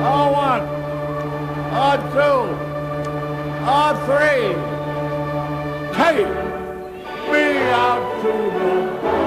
R1, R2, R3. Take me out to the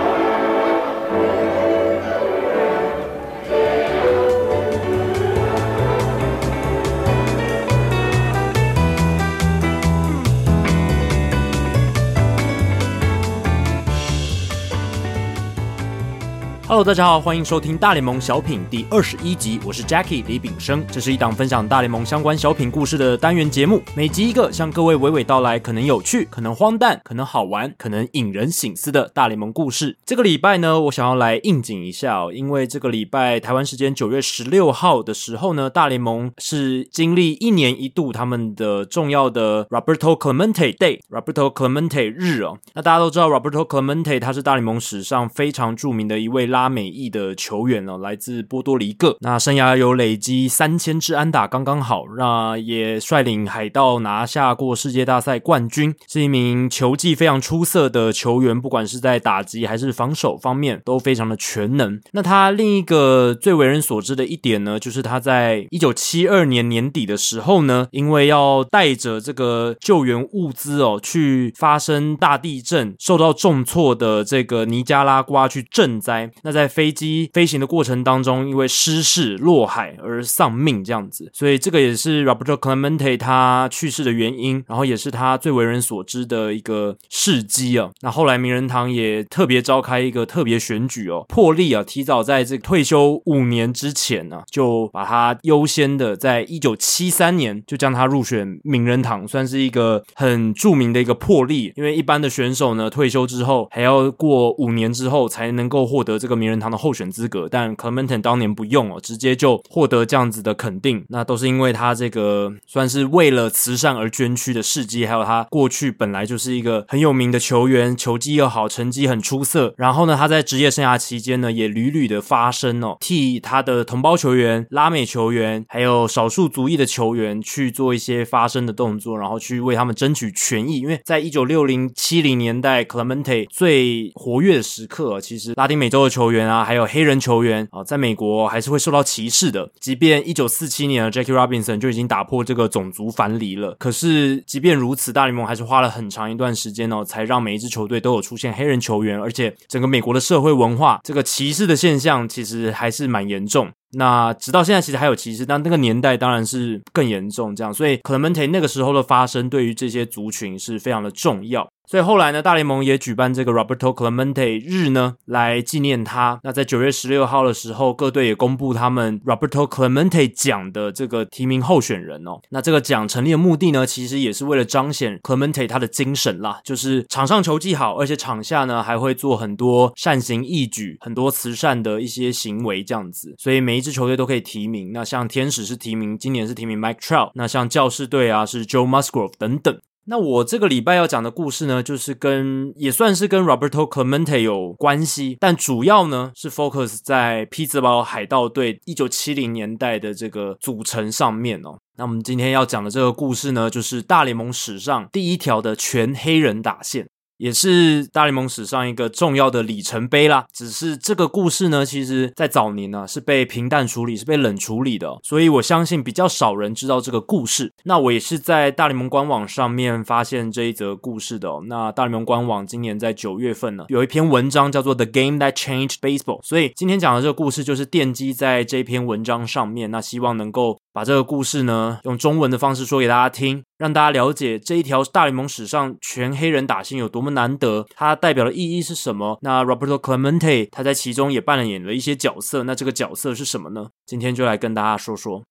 哈喽，大家好，欢迎收听大联盟小品第二十一集，我是 Jackie 李炳生，这是一档分享大联盟相关小品故事的单元节目，每集一个，向各位娓娓道来，可能有趣，可能荒诞，可能好玩，可能引人醒思的大联盟故事。这个礼拜呢，我想要来应景一下哦，因为这个礼拜台湾时间九月十六号的时候呢，大联盟是经历一年一度他们的重要的 Roberto Clemente Day，Roberto Clemente 日哦。那大家都知道 Roberto Clemente 他是大联盟史上非常著名的一位拉。拉美裔的球员哦，来自波多黎各。那生涯有累积三千支安打，刚刚好。那也率领海盗拿下过世界大赛冠军，是一名球技非常出色的球员，不管是在打击还是防守方面都非常的全能。那他另一个最为人所知的一点呢，就是他在一九七二年年底的时候呢，因为要带着这个救援物资哦，去发生大地震，受到重挫的这个尼加拉瓜去赈灾。那在飞机飞行的过程当中，因为失事落海而丧命，这样子，所以这个也是 Roberto Clemente 他去世的原因，然后也是他最为人所知的一个事迹啊。那后来名人堂也特别召开一个特别选举哦，破例啊，提早在这个退休五年之前呢、啊，就把他优先的在一九七三年就将他入选名人堂，算是一个很著名的一个破例。因为一般的选手呢，退休之后还要过五年之后才能够获得这个。名人堂的候选资格，但 Clemente 当年不用哦，直接就获得这样子的肯定，那都是因为他这个算是为了慈善而捐躯的事迹，还有他过去本来就是一个很有名的球员，球技又好，成绩很出色。然后呢，他在职业生涯期间呢，也屡屡的发声哦，替他的同胞球员、拉美球员，还有少数族裔的球员去做一些发声的动作，然后去为他们争取权益。因为在一九六零七零年代，Clemente 最活跃的时刻，其实拉丁美洲的球球。员啊，还有黑人球员啊，在美国还是会受到歧视的。即便一九四七年的 Jackie Robinson 就已经打破这个种族藩篱了，可是即便如此，大联盟还是花了很长一段时间哦，才让每一支球队都有出现黑人球员，而且整个美国的社会文化这个歧视的现象其实还是蛮严重。那直到现在其实还有歧视，但那个年代当然是更严重这样，所以 Clemente 那个时候的发声对于这些族群是非常的重要。所以后来呢，大联盟也举办这个 Roberto Clemente 日呢，来纪念他。那在九月十六号的时候，各队也公布他们 Roberto Clemente 奖的这个提名候选人哦。那这个奖成立的目的呢，其实也是为了彰显 Clemente 他的精神啦，就是场上球技好，而且场下呢还会做很多善行义举、很多慈善的一些行为这样子。所以每支球队都可以提名。那像天使是提名，今年是提名 Mike Trout。那像教士队啊是 Joe Musgrove 等等。那我这个礼拜要讲的故事呢，就是跟也算是跟 Roberto Clemente 有关系，但主要呢是 focus 在匹兹堡海盗队一九七零年代的这个组成上面哦。那我们今天要讲的这个故事呢，就是大联盟史上第一条的全黑人打线。也是大联盟史上一个重要的里程碑啦。只是这个故事呢，其实在早年呢、是被平淡处理，是被冷处理的、所以我相信比较少人知道这个故事。那我也是在大联盟官网上面发现这一则故事的、哦。那大联盟官网今年在九月份呢，有一篇文章叫做《The Game That Changed Baseball》，所以今天讲的这个故事就是奠基在这篇文章上面。那希望能够。把这个故事呢，用中文的方式说给大家听，让大家了解这一条大联盟史上全黑人打线有多么难得，它代表的意义是什么？那 Roberto Clemente 他在其中也扮演了一些角色，那这个角色是什么呢？今天就来跟大家说说。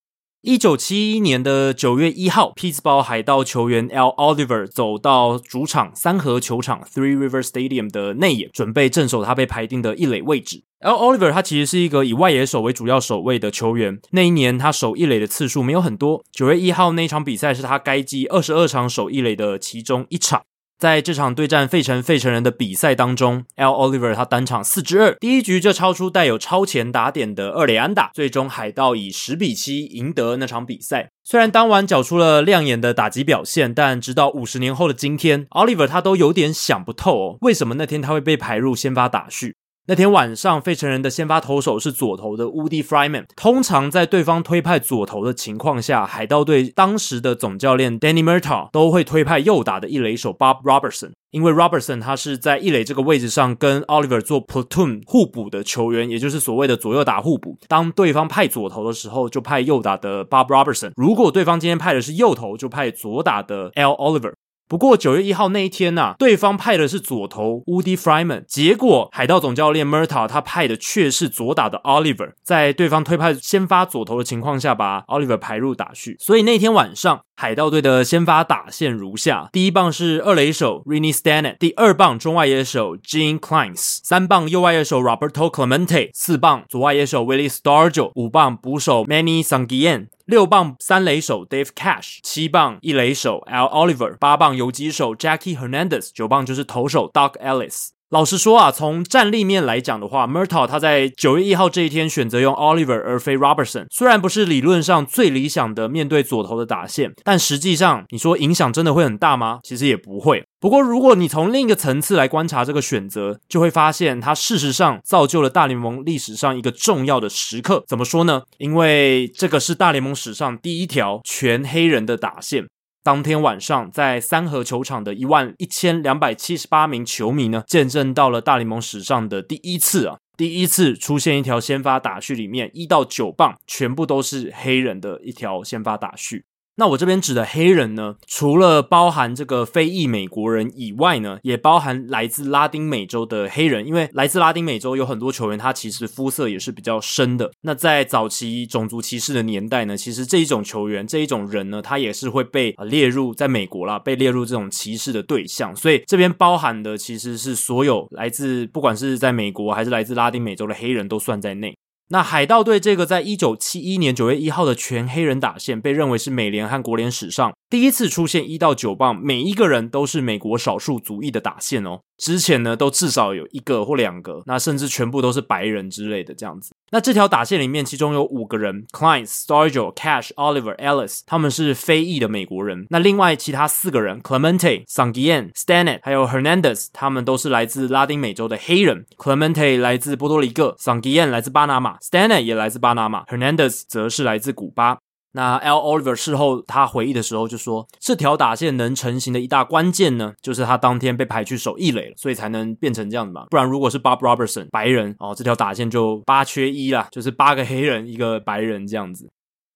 一九七一年的九月一号，匹兹堡海盗球员 L Oliver 走到主场三河球场 Three River Stadium 的内野，准备镇守他被排定的一垒位置。L Oliver 他其实是一个以外野手为主要守卫的球员，那一年他守一垒的次数没有很多。九月一号那一场比赛是他该季二十二场守一垒的其中一场。在这场对战费城费城人的比赛当中，L Oliver 他单场四支二，第一局就超出带有超前打点的二垒安打，最终海盗以十比七赢得那场比赛。虽然当晚缴出了亮眼的打击表现，但直到五十年后的今天，Oliver 他都有点想不透哦，为什么那天他会被排入先发打序？那天晚上，费城人的先发投手是左投的 Woody Freeman。通常在对方推派左投的情况下，海盗队当时的总教练 Danny Murtaugh 都会推派右打的一垒手 Bob Robertson，因为 Robertson 他是在一垒这个位置上跟 Oliver 做 platoon 互补的球员，也就是所谓的左右打互补。当对方派左投的时候，就派右打的 Bob Robertson；如果对方今天派的是右投，就派左打的 L Oliver。不过九月一号那一天呐、啊，对方派的是左投 Woody Freeman，结果海盗总教练 m u r t a 他派的却是左打的 Oliver，在对方推派先发左投的情况下，把 Oliver 排入打序。所以那天晚上海盗队的先发打线如下：第一棒是二垒手 Rennie Stannett，第二棒中外野手 Gene Kleins，三棒右外野手 Roberto Clemente，四棒左外野手 Willie Stargell，五棒捕手 Manny Sanguillen。六棒三垒手 Dave Cash，七棒一垒手 Al Oliver，八棒游击手 Jackie Hernandez，九棒就是投手 Doug Ellis。老实说啊，从战力面来讲的话，Murta 他在九月一号这一天选择用 Oliver 而非 Robertson，虽然不是理论上最理想的面对左投的打线，但实际上你说影响真的会很大吗？其实也不会。不过如果你从另一个层次来观察这个选择，就会发现它事实上造就了大联盟历史上一个重要的时刻。怎么说呢？因为这个是大联盟史上第一条全黑人的打线。当天晚上，在三河球场的一万一千两百七十八名球迷呢，见证到了大联盟史上的第一次啊，第一次出现一条先发打序里面一到九棒全部都是黑人的一条先发打序。那我这边指的黑人呢，除了包含这个非裔美国人以外呢，也包含来自拉丁美洲的黑人，因为来自拉丁美洲有很多球员，他其实肤色也是比较深的。那在早期种族歧视的年代呢，其实这一种球员，这一种人呢，他也是会被列入在美国啦，被列入这种歧视的对象。所以这边包含的其实是所有来自不管是在美国还是来自拉丁美洲的黑人都算在内。那海盗队这个在一九七一年九月一号的全黑人打线，被认为是美联和国联史上第一次出现一到九棒，每一个人都是美国少数族裔的打线哦。之前呢，都至少有一个或两个，那甚至全部都是白人之类的这样子。那这条打线里面，其中有五个人：Cline、Stojil、Cash、Oliver、Ellis，他们是非裔的美国人。那另外其他四个人：Clemente、Sangian、Stannet，还有 Hernandez，他们都是来自拉丁美洲的黑人。Clemente 来自波多黎各，Sangiann 来自巴拿马，Stannet 也来自巴拿马，Hernandez 则是来自古巴。那 L. Oliver 事后他回忆的时候就说，这条打线能成型的一大关键呢，就是他当天被排去守异垒了，所以才能变成这样子嘛。不然如果是 Bob Robertson 白人哦，这条打线就八缺一啦，就是八个黑人一个白人这样子。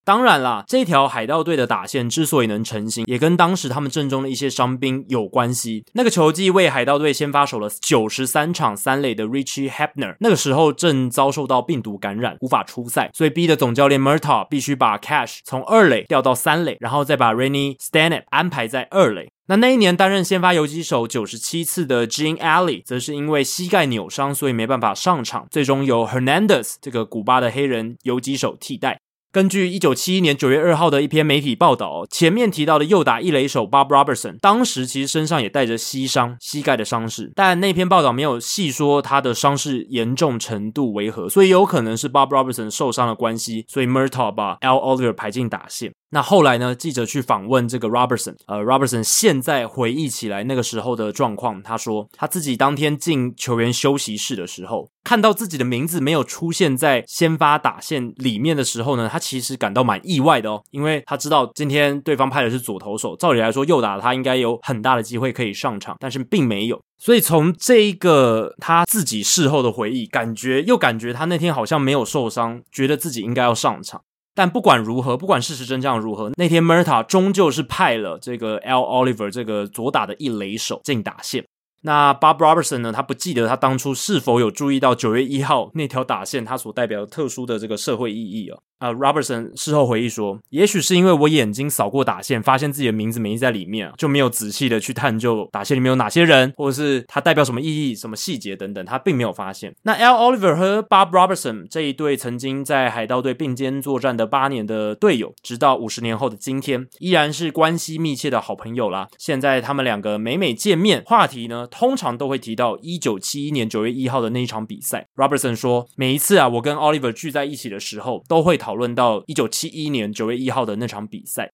当然啦，这条海盗队的打线之所以能成型，也跟当时他们阵中的一些伤兵有关系。那个球季为海盗队先发守了九十三场三垒的 Richie Hebner，那个时候正遭受到病毒感染，无法出赛，所以逼得总教练 Murtaugh 必须把 Cash 从二垒调到三垒，然后再把 Rennie Stannett 安排在二垒。那那一年担任先发游击手九十七次的 Gene Alley，则是因为膝盖扭伤，所以没办法上场，最终由 Hernandez 这个古巴的黑人游击手替代。根据一九七一年九月二号的一篇媒体报道，前面提到的右打一垒手 Bob Robertson，当时其实身上也带着膝伤，膝盖的伤势，但那篇报道没有细说他的伤势严重程度为何，所以有可能是 Bob Robertson 受伤的关系，所以 Murtaugh 把 Al Oliver 排进打线。那后来呢？记者去访问这个 Robertson，呃，Robertson 现在回忆起来那个时候的状况，他说他自己当天进球员休息室的时候，看到自己的名字没有出现在先发打线里面的时候呢，他其实感到蛮意外的哦，因为他知道今天对方派的是左投手，照理来说右打他应该有很大的机会可以上场，但是并没有。所以从这一个他自己事后的回忆，感觉又感觉他那天好像没有受伤，觉得自己应该要上场。但不管如何，不管事实真相如何，那天 Murta 终究是派了这个 L Oliver 这个左打的一垒手进打线。那 Bob Robertson 呢？他不记得他当初是否有注意到九月一号那条打线，它所代表的特殊的这个社会意义啊。啊、，Robertson 事后回忆说，也许是因为我眼睛扫过打线，发现自己的名字没在里面，就没有仔细的去探究打线里面有哪些人，或者是它代表什么意义、什么细节等等，他并没有发现。那 L. Oliver 和 Bob Robertson 这一对曾经在海盗队并肩作战的八年的队友，直到五十年后的今天，依然是关系密切的好朋友啦。现在他们两个每每见面，话题呢，通常都会提到一九七一年九月一号的那一场比赛。Robertson 说，每一次啊，我跟 Oliver 聚在一起的时候，都会讨论到一九七一年九月一号的那场比赛。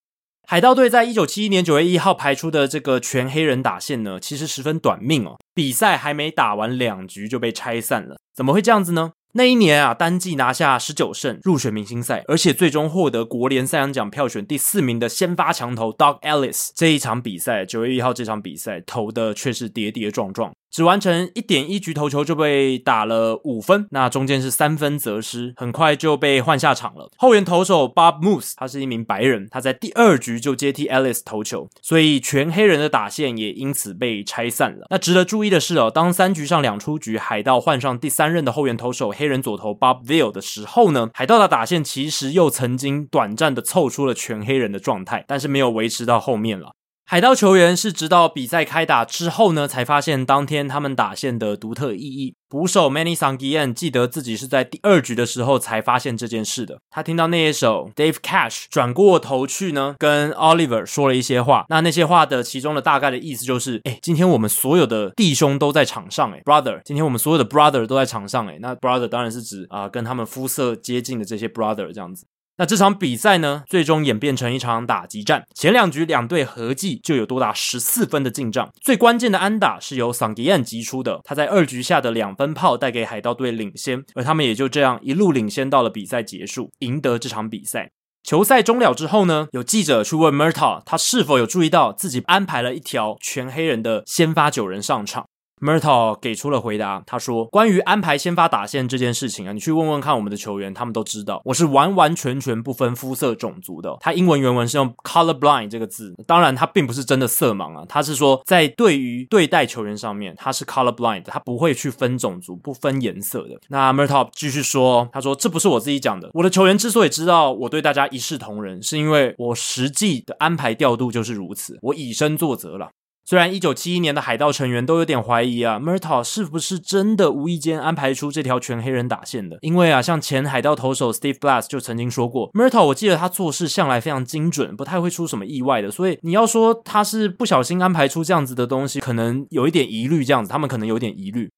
海盗队在一九七一年九月一号排出的这个全黑人打线呢，其实十分短命哦，比赛还没打完两局就被拆散了，怎么会这样子呢？那一年啊，单季拿下十九胜，入选明星赛，而且最终获得国联赛扬奖票选第四名的先发强投 Doug Ellis。这一场比赛，九月一号这场比赛投的却是跌跌撞撞。只完成一点一局投球就被打了五分，那中间是三分责失，很快就被换下场了。后援投手 Bob Moose，他是一名白人，他在第二局就接替 Ellis 投球，所以全黑人的打线也因此被拆散了。那值得注意的是哦，当三局上两出局，海盗换上第三任的后援投手黑人左投 Bob Veal 的时候呢，海盗的打线其实又曾经短暂的凑出了全黑人的状态，但是没有维持到后面了。海盗球员是直到比赛开打之后呢，才发现当天他们打线的独特意义。捕手 Manny Sanguillen 记得自己是在第二局的时候才发现这件事的。他听到那一手 Dave Cash 转过头去呢，跟 Oliver 说了一些话。那那些话的其中的大概的意思就是：哎，今天我们所有的弟兄都在场上，哎，brother，今天我们所有的 brother 都在场上，哎，那 brother 当然是指啊、跟他们肤色接近的这些 brother 这样子。那这场比赛呢，最终演变成一场打击战。前两局两队合计就有多达十四分的进账。最关键的安打是由桑迪安击出的，他在二局下的两分炮带给海盗队领先，而他们也就这样一路领先到了比赛结束，赢得这场比赛。球赛终了之后呢，有记者去问 Murta，他是否有注意到自己安排了一条全黑人的先发九人上场。Mertaud 给出了回答，他说：“关于安排先发打线这件事情啊，你去问问看我们的球员，他们都知道，我是完完全全不分肤色种族的。他英文原文是用 color blind 这个字，当然他并不是真的色盲啊，他是说在对于对待球员上面，他是 color blind，他不会去分种族、不分颜色的。”那 mertaud 继续说，他说：“这不是我自己讲的，我的球员之所以知道我对大家一视同仁，是因为我实际的安排调度就是如此，我以身作则了。”虽然一九七一年的海盗成员都有点怀疑啊，Murtal 是不是真的无意间安排出这条全黑人打线的？因为啊，像前海盗投手 Steve Blass 就曾经说过，Murtal 我记得他做事向来非常精准，不太会出什么意外的。所以你要说他是不小心安排出这样子的东西，可能有一点疑虑。这样子，他们可能有点疑虑。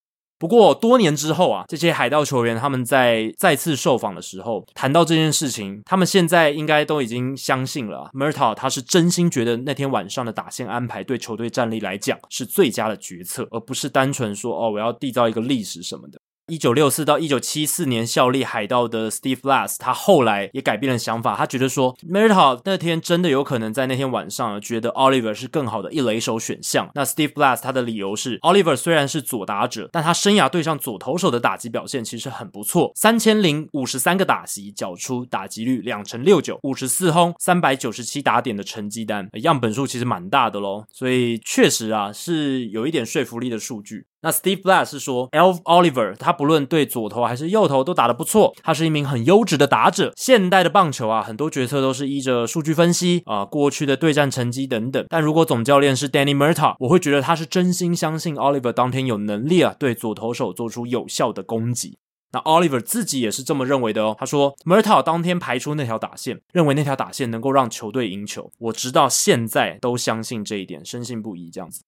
不过多年之后啊，这些海盗球员他们在再次受访的时候谈到这件事情，他们现在应该都已经相信了啊，Murtaugh 他是真心觉得那天晚上的打线安排对球队战力来讲是最佳的决策，而不是单纯说哦，我要缔造一个历史什么的。一九六四到一九七四年效力海盗的 Steve Blass，他后来也改变了想法，他觉得说 Murtaugh 那天真的有可能在那天晚上觉得 Oliver 是更好的一垒手选项。那 Steve Blass 他的理由是，Oliver 虽然是左打者，但他生涯对上左投手的打击表现其实很不错，三千零五十三个打席，缴出打击率两成六九，五十四轰，三百九十七打点的成绩单，样本数其实蛮大的喽，所以确实啊是有一点说服力的数据。那 Steve Blass 是说，Alf Oliver 他不论对左投还是右投都打得不错，他是一名很优质的打者。现代的棒球啊，很多决策都是依着数据分析啊，过去的对战成绩等等。但如果总教练是 Danny Murta，我会觉得他是真心相信 Oliver 当天有能力啊，对左投手做出有效的攻击。那 Oliver 自己也是这么认为的哦。他说 Murta 当天排出那条打线，认为那条打线能够让球队赢球。我直到现在都相信这一点，深信不疑这样子。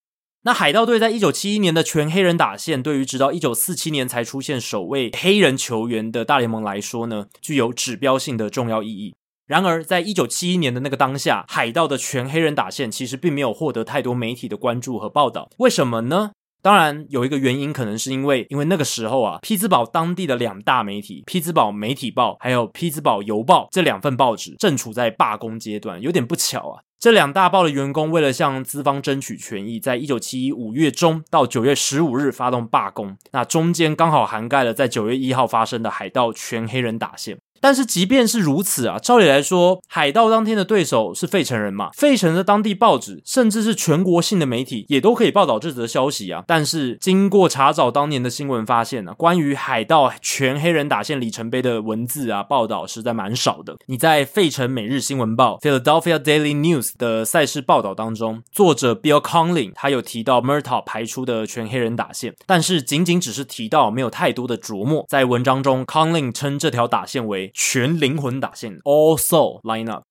那海盗队在一九七一年的全黑人打线，对于直到一九四七年才出现首位黑人球员的大联盟来说呢，具有指标性的重要意义。然而，在一九七一年的那个当下，海盗的全黑人打线其实并没有获得太多媒体的关注和报道。为什么呢？当然，有一个原因，可能是因为因为那个时候啊，匹兹堡当地的两大媒体——匹兹堡媒体报还有匹兹堡邮报这两份报纸正处在罢工阶段，有点不巧啊。这两大报的员工为了向资方争取权益，在一九七一五月中到九月十五日发动罢工，那中间刚好涵盖了在九月一号发生的海盗全黑人打线。但是即便是如此啊，照理来说，海盗当天的对手是费城人嘛？费城的当地报纸，甚至是全国性的媒体，也都可以报道这则消息啊。但是经过查找当年的新闻，发现呢、啊，关于海盗全黑人打线里程碑的文字啊，报道实在蛮少的。你在费城每日新闻报 （Philadelphia Daily News） 的赛事报道当中，作者 Bill Conlin 他有提到 Murtaugh 排出的全黑人打线，但是仅仅只是提到，没有太多的琢磨。在文章中，Conlin 称这条打线为全灵魂打线，All Soul Lineup。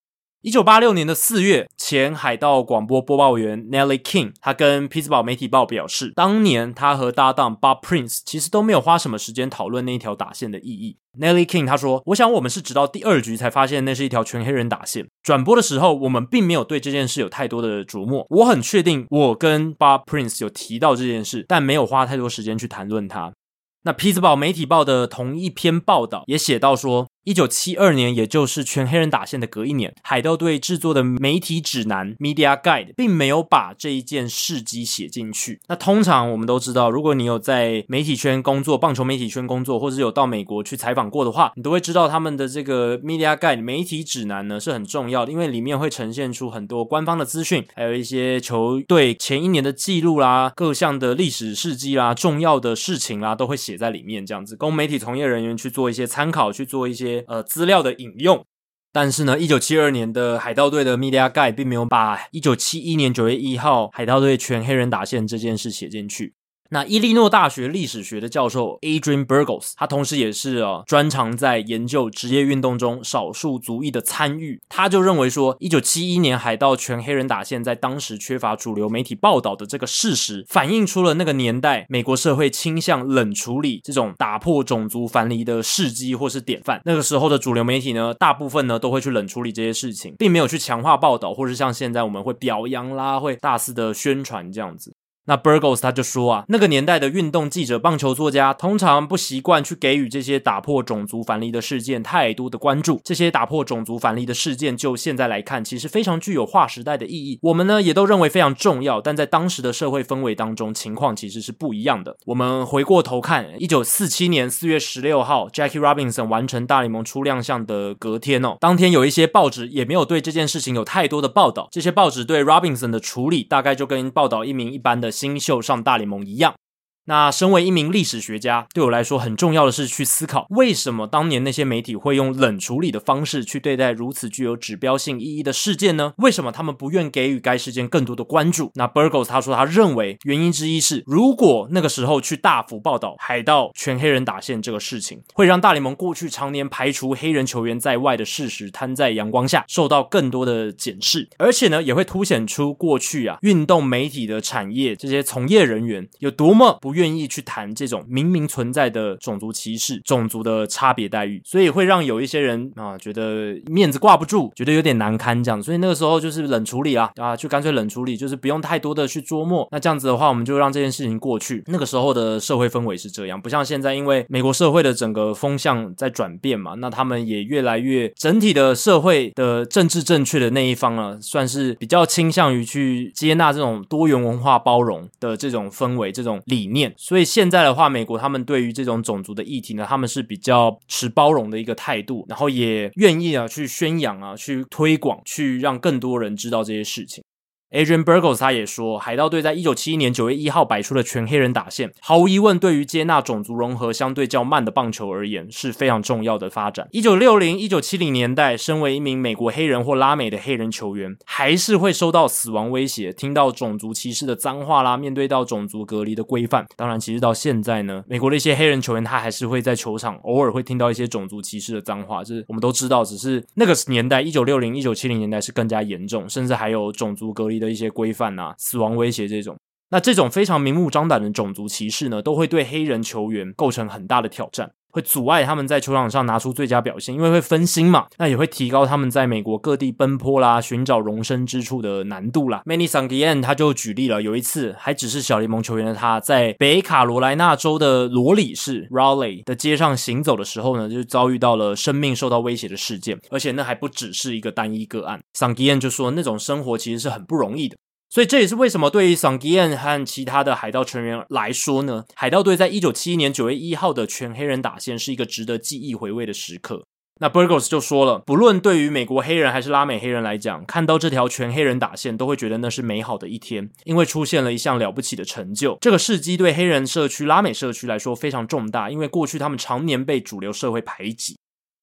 一九八六年的四月，前海盗广播播报员 Nelly King，他跟匹兹堡媒体报表示，当年他和搭档 Bob Prince 其实都没有花什么时间讨论那一条打线的意义。Nelly King 他说：“我想我们是直到第二局才发现那是一条全黑人打线。转播的时候，我们并没有对这件事有太多的琢磨。我很确定我跟 Bob Prince 有提到这件事，但没有花太多时间去谈论它。”那匹兹堡媒体报的同一篇报道也写到说，一九七二年，也就是全黑人打线的隔一年，海盗队制作的媒体指南 （Media Guide） 并没有把这一件事迹写进去。那通常我们都知道，如果你有在媒体圈工作、棒球媒体圈工作，或者有到美国去采访过的话，你都会知道他们的这个 Media Guide 媒体指南呢是很重要的，因为里面会呈现出很多官方的资讯，还有一些球队前一年的记录啦、各项的历史事迹啦、重要的事情啦，都会写在里面，这样子供媒体从业人员去做一些参考，去做一些。呃，资料的引用，但是呢，一九七二年的海盗队的 Media Guide 并没有把一九七一年九月一号海盗队全黑人打线这件事写进去。那伊利诺大学历史学的教授 Adrian Burgos，他同时也是啊专长在研究职业运动中少数族裔的参与。他就认为说，一九七一年海盗全黑人打线在当时缺乏主流媒体报道的这个事实，反映出了那个年代美国社会倾向冷处理这种打破种族藩篱的事迹或是典范。那个时候的主流媒体呢，大部分呢都会去冷处理这些事情，并没有去强化报道，或是像现在我们会表扬啦，会大肆的宣传这样子。那 Burgos 他就说啊，那个年代的运动记者、棒球作家通常不习惯去给予这些打破种族藩篱的事件太多的关注。这些打破种族藩篱的事件，就现在来看，其实非常具有划时代的意义。我们呢也都认为非常重要，但在当时的社会氛围当中，情况其实是不一样的。我们回过头看，一九四七年四月十六号，Jackie Robinson 完成大联盟初亮相的隔天哦，当天有一些报纸也没有对这件事情有太多的报道。这些报纸对 Robinson 的处理，大概就跟报道一名一般的新秀上大联盟一样。那身为一名历史学家，对我来说很重要的是去思考，为什么当年那些媒体会用冷处理的方式去对待如此具有指标性意义的事件呢？为什么他们不愿给予该事件更多的关注？那 Burgos 他说，他认为原因之一是，如果那个时候去大幅报道海盗全黑人打线这个事情，会让大联盟过去常年排除黑人球员在外的事实摊在阳光下，受到更多的检视，而且呢，也会凸显出过去啊运动媒体的产业这些从业人员有多么不。愿意去谈这种明明存在的种族歧视、种族的差别待遇，所以会让有一些人啊觉得面子挂不住，觉得有点难堪这样。所以那个时候就是冷处理啊啊，就干脆冷处理，就是不用太多的去琢磨。那这样子的话，我们就让这件事情过去。那个时候的社会氛围是这样，不像现在，因为美国社会的整个风向在转变嘛，那他们也越来越整体的社会的政治正确的那一方啊，算是比较倾向于去接纳这种多元文化包容的这种氛围、这种理念。所以现在的话，美国他们对于这种种族的议题呢，他们是比较持包容的一个态度，然后也愿意啊去宣扬啊，去推广，去让更多人知道这些事情。Adrian Burgos 他也说，海盗队在一九七一年九月一号摆出了全黑人打线，毫无疑问，对于接纳种族融合相对较慢的棒球而言是非常重要的发展。一九六零、一九七零年代，身为一名美国黑人或拉美的黑人球员，还是会受到死亡威胁，听到种族歧视的脏话啦，面对到种族隔离的规范。当然，其实到现在呢，美国的一些黑人球员他还是会在球场偶尔会听到一些种族歧视的脏话，这我们都知道。只是那个年代，一九六零、一九七零年代是更加严重，甚至还有种族隔离的。的一些规范啊，死亡威胁这种，那这种非常明目张胆的种族歧视呢，都会对黑人球员构成很大的挑战，会阻碍他们在球场上拿出最佳表现，因为会分心嘛。那也会提高他们在美国各地奔波啦，寻找容身之处的难度啦。Many Sanguillen 他就举例了，有一次还只是小联盟球员的他，在北卡罗来纳州的罗里市 Raleigh 的街上行走的时候呢，就遭遇到了生命受到威胁的事件，而且那还不只是一个单一个案。Sanguillen 就说，那种生活其实是很不容易的。所以这也是为什么对于 Sanguillen 和其他的海盗成员来说呢，海盗队在一九七一年九月一号的全黑人打线是一个值得记忆回味的时刻。那 Burgos 就说了，不论对于美国黑人还是拉美黑人来讲，看到这条全黑人打线，都会觉得那是美好的一天，因为出现了一项了不起的成就。这个事迹对黑人社区、拉美社区来说非常重大，因为过去他们常年被主流社会排挤。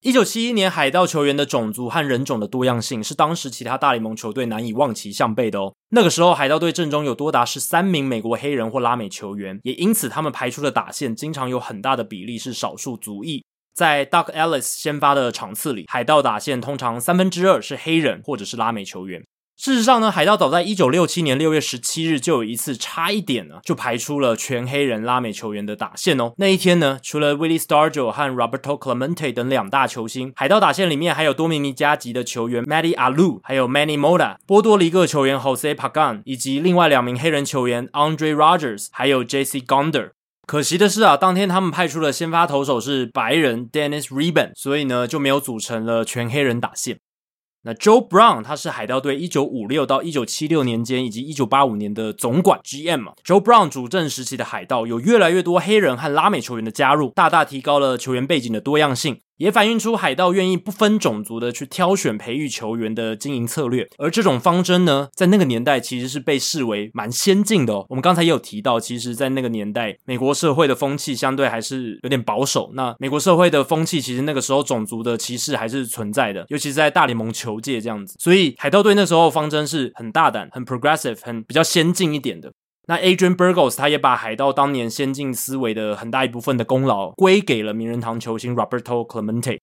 一九七一年，海盗球员的种族和人种的多样性是当时其他大联盟球队难以望其项背的哦。那个时候，海盗队阵中有多达十三名美国黑人或拉美球员，也因此他们排出的打线经常有很大的比例是少数族裔。在 Duck Ellis 先发的场次里，海盗打线通常三分之二是黑人或者是拉美球员。事实上呢，海盗早在一九六七年六月十七日就有一次差一点呢，就排出了全黑人拉美球员的打线哦。那一天呢，除了 Willie Stargell 和 Roberto Clemente 等两大球星，海盗打线里面还有多米尼加籍的球员 Matty Alou，还有 Manny Mota，波多黎各球员 Jose Pagan，以及另外两名黑人球员 Andre Rogers，还有 J.C. Gonder。可惜的是啊，当天他们派出的先发投手是白人 Dennis Reben，所以呢就没有组成了全黑人打线。那 Joe Brown 他是海盗队一九五六到一九七六年间以及一九八五年的总管 GM 嘛。Joe Brown 主政时期的海盗有越来越多黑人和拉美球员的加入，大大提高了球员背景的多样性。也反映出海盗愿意不分种族的去挑选培育球员的经营策略，而这种方针呢，在那个年代其实是被视为蛮先进的哦。我们刚才也有提到，其实，在那个年代，美国社会的风气相对还是有点保守。那美国社会的风气，其实那个时候种族的歧视还是存在的，尤其是在大联盟球界这样子。所以，海盗队那时候方针是很大胆、很 progressive、很比较先进一点的。那 Adrian Burgos 他也把海盗当年先进思维的很大一部分的功劳归给了名人堂球星 Roberto Clemente。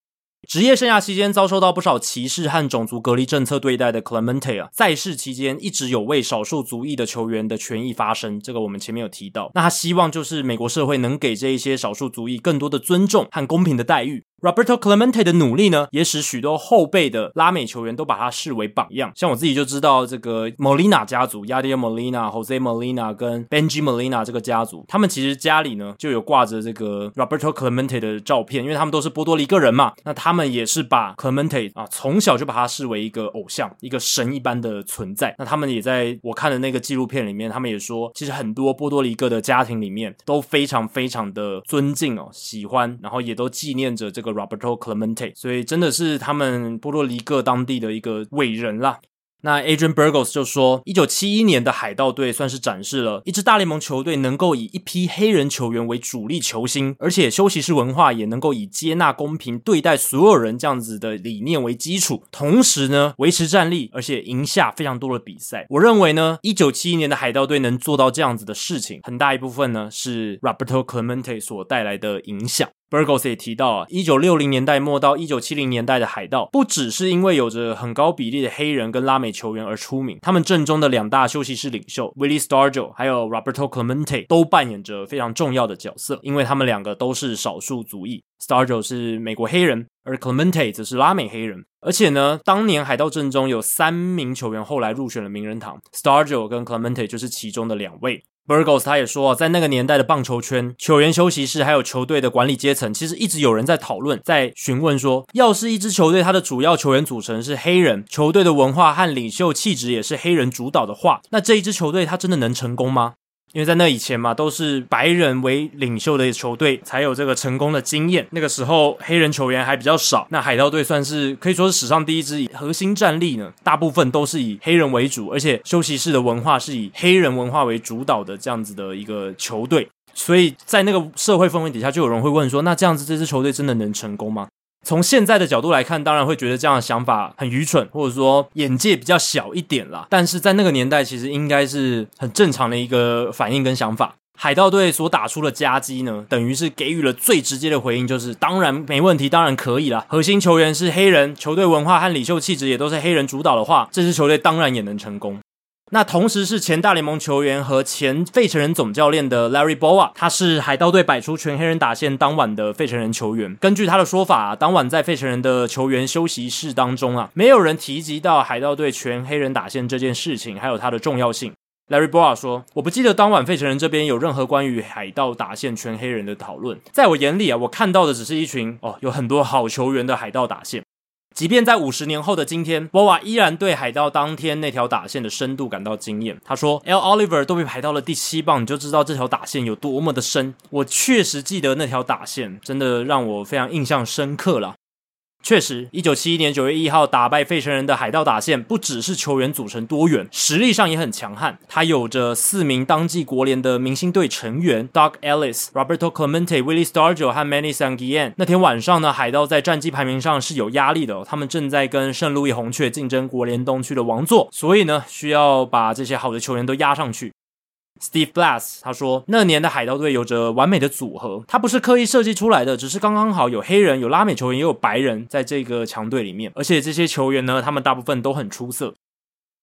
职业生涯期间遭受到不少歧视和种族隔离政策对待的 Clemente 啊，在世期间一直有为少数族裔的球员的权益发声。这个我们前面有提到。那他希望就是美国社会能给这一些少数族裔更多的尊重和公平的待遇。Roberto Clemente 的努力呢，也使许多后辈的拉美球员都把他视为榜样。像我自己就知道这个 Molina 家族，Yadier Molina、Jose Molina 跟 Benji Molina 这个家族，他们其实家里呢就有挂着这个 Roberto Clemente 的照片，因为他们都是波多黎各人嘛。那他们也是把 Clemente 啊从小就把他视为一个偶像，一个神一般的存在。那他们也在我看的那个纪录片里面，他们也说，其实很多波多黎各的家庭里面都非常非常的尊敬哦，喜欢，然后也都纪念着这个。Roberto Clemente，所以真的是他们波多黎各当地的一个伟人啦。那 Adrian Burgos 就说，一九七一年的海盗队算是展示了一支大联盟球队能够以一批黑人球员为主力球星，而且休息室文化也能够以接纳、公平对待所有人这样子的理念为基础，同时呢维持战力，而且赢下非常多的比赛。我认为呢，一九七一年的海盗队能做到这样子的事情，很大一部分呢是 Roberto Clemente 所带来的影响。Burgos 也提到啊，一九六零年代末到一九七零年代的海盗，不只是因为有着很高比例的黑人跟拉美球员而出名，他们阵中的两大休息室领袖 Willie Stargell 还有 Roberto Clemente 都扮演着非常重要的角色，因为他们两个都是少数族裔，Stargell 是美国黑人，而 Clemente 则是拉美黑人。而且呢，当年海盗阵中有三名球员后来入选了名人堂，Stargell 跟 Clemente 就是其中的两位。Burgos 他也说，在那个年代的棒球圈、球员休息室还有球队的管理阶层，其实一直有人在讨论、在询问说，要是一支球队它的主要球员组成是黑人，球队的文化和领袖气质也是黑人主导的话，那这一支球队它真的能成功吗？因为在那以前嘛，都是白人为领袖的球队才有这个成功的经验。那个时候黑人球员还比较少，那海盗队算是可以说是史上第一支以核心战力呢，大部分都是以黑人为主，而且休息室的文化是以黑人文化为主导的这样子的一个球队。所以在那个社会氛围底下，就有人会问说：那这样子这支球队真的能成功吗？从现在的角度来看，当然会觉得这样的想法很愚蠢，或者说眼界比较小一点啦。但是在那个年代，其实应该是很正常的一个反应跟想法。海盗队所打出的夹击呢，等于是给予了最直接的回应，就是当然没问题，当然可以啦。核心球员是黑人，球队文化和领袖气质也都是黑人主导的话，这支球队当然也能成功。那同时是前大联盟球员和前费城人总教练的 Larry Boa，他是海盗队摆出全黑人打线当晚的费城人球员。根据他的说法，当晚在费城人的球员休息室当中啊，没有人提及到海盗队全黑人打线这件事情，还有它的重要性。Larry Boa 说：“我不记得当晚费城人这边有任何关于海盗打线全黑人的讨论。在我眼里啊，我看到的只是一群哦，有很多好球员的海盗打线。”即便在五十年后的今天，波瓦依然对海盗当天那条打线的深度感到惊艳。他说：“L. Oliver 都被排到了第七棒，你就知道这条打线有多么的深。我确实记得那条打线，真的让我非常印象深刻了。”确实，一九七一年九月一号打败费城人的海盗打线，不只是球员组成多元，实力上也很强悍。他有着四名当季国联的明星队成员：Doug Ellis、Roberto Clemente、Willie Stargell 和 Manny Sanguillen。那天晚上呢，海盗在战绩排名上是有压力的，他们正在跟圣路易红雀竞争国联东区的王座，所以呢，需要把这些好的球员都压上去。Steve Blass 他说，那年的海盗队有着完美的组合，他不是刻意设计出来的，只是刚刚好有黑人、有拉美球员，也有白人在这个强队里面，而且这些球员呢，他们大部分都很出色。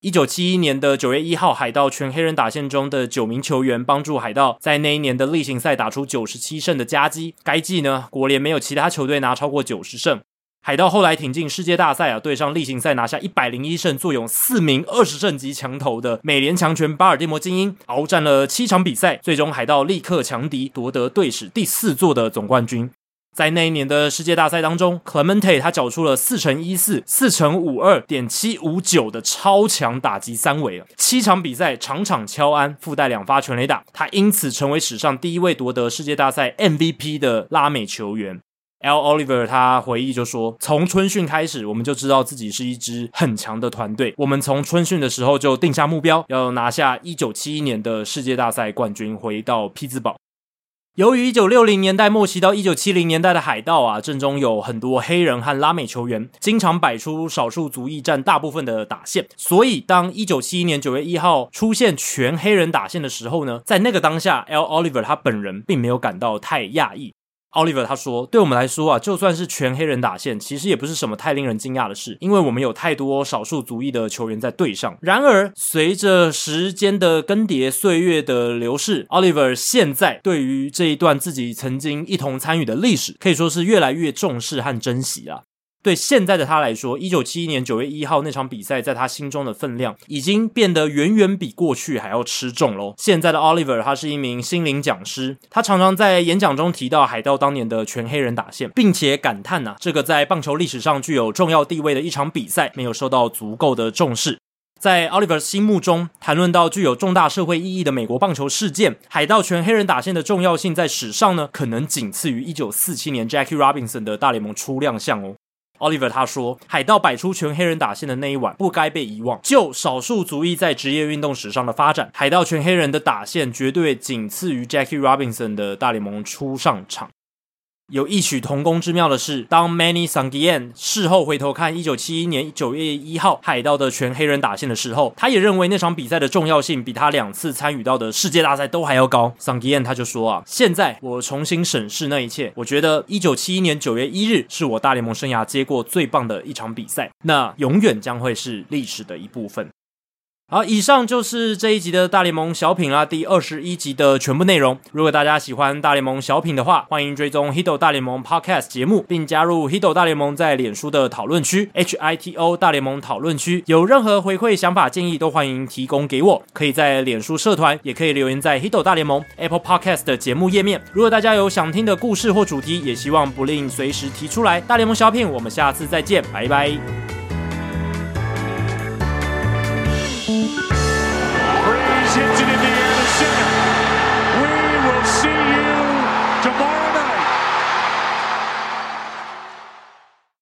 一九七一年的九月一号，海盗全黑人打线中的九名球员帮助海盗在那一年的例行赛打出九十七胜的佳绩。该季呢，国联没有其他球队拿超过九十胜。海盗后来挺进世界大赛啊，对上例行赛拿下一百零一胜，坐拥四名二十胜级强投的美联强权巴尔的摩精英，鏖战了七场比赛，最终海盗力克强敌，夺得队史第四座的总冠军。在那一年的世界大赛当中，Clemente 他缴出了四乘一四、四乘五二点七五九的超强打击三围啊，七场比赛场场敲安，附带两发全垒打，他因此成为史上第一位夺得世界大赛 MVP 的拉美球员。L. Oliver 他回忆就说：“从春训开始，我们就知道自己是一支很强的团队。我们从春训的时候就定下目标，要拿下1971年的世界大赛冠军，回到匹兹堡。由于1960年代末期到1970年代的海盗啊，阵中有很多黑人和拉美球员，经常摆出少数族裔占大部分的打线。所以，当1971年9月1号出现全黑人打线的时候呢，在那个当下，L. Oliver 他本人并没有感到太讶异。” Oliver 他说：“对我们来说啊，就算是全黑人打线，其实也不是什么太令人惊讶的事，因为我们有太多少数族裔的球员在队上。然而，随着时间的更迭、岁月的流逝，Oliver 现在对于这一段自己曾经一同参与的历史，可以说是越来越重视和珍惜了。”对现在的他来说，一九七一年九月一号那场比赛，在他心中的分量已经变得远远比过去还要吃重喽。现在的 Oliver，他是一名心灵讲师，他常常在演讲中提到海盗当年的全黑人打线，并且感叹呐、啊，这个在棒球历史上具有重要地位的一场比赛没有受到足够的重视。在 Oliver 心目中，谈论到具有重大社会意义的美国棒球事件，海盗全黑人打线的重要性在史上呢，可能仅次于一九四七年 Jackie Robinson 的大联盟初亮相哦。Oliver 他说：“海盗摆出全黑人打线的那一晚不该被遗忘。就少数族裔在职业运动史上的发展，海盗全黑人的打线绝对仅次于 Jackie Robinson 的大联盟初上场。”有异曲同工之妙的是，当 Many Sanguillen 事后回头看1971年9月1号海盗的全黑人打线的时候，他也认为那场比赛的重要性比他两次参与到的世界大赛都还要高。Sanguillen 他就说啊，现在我重新审视那一切，我觉得1971年9月1日是我大联盟生涯接过最棒的一场比赛，那永远将会是历史的一部分。好，以上就是这一集的大联盟小品啦，第二十一集的全部内容。如果大家喜欢大联盟小品的话，欢迎追踪 Hito 大联盟 Podcast 节目，并加入 Hito 大联盟在脸书的讨论区 H I T O 大联盟讨论区。有任何回馈、想法、建议，都欢迎提供给我。可以在脸书社团，也可以留言在 Hito 大联盟 Apple Podcast 的节目页面。如果大家有想听的故事或主题，也希望不吝随时提出来。大联盟小品，我们下次再见，拜拜。Thank you.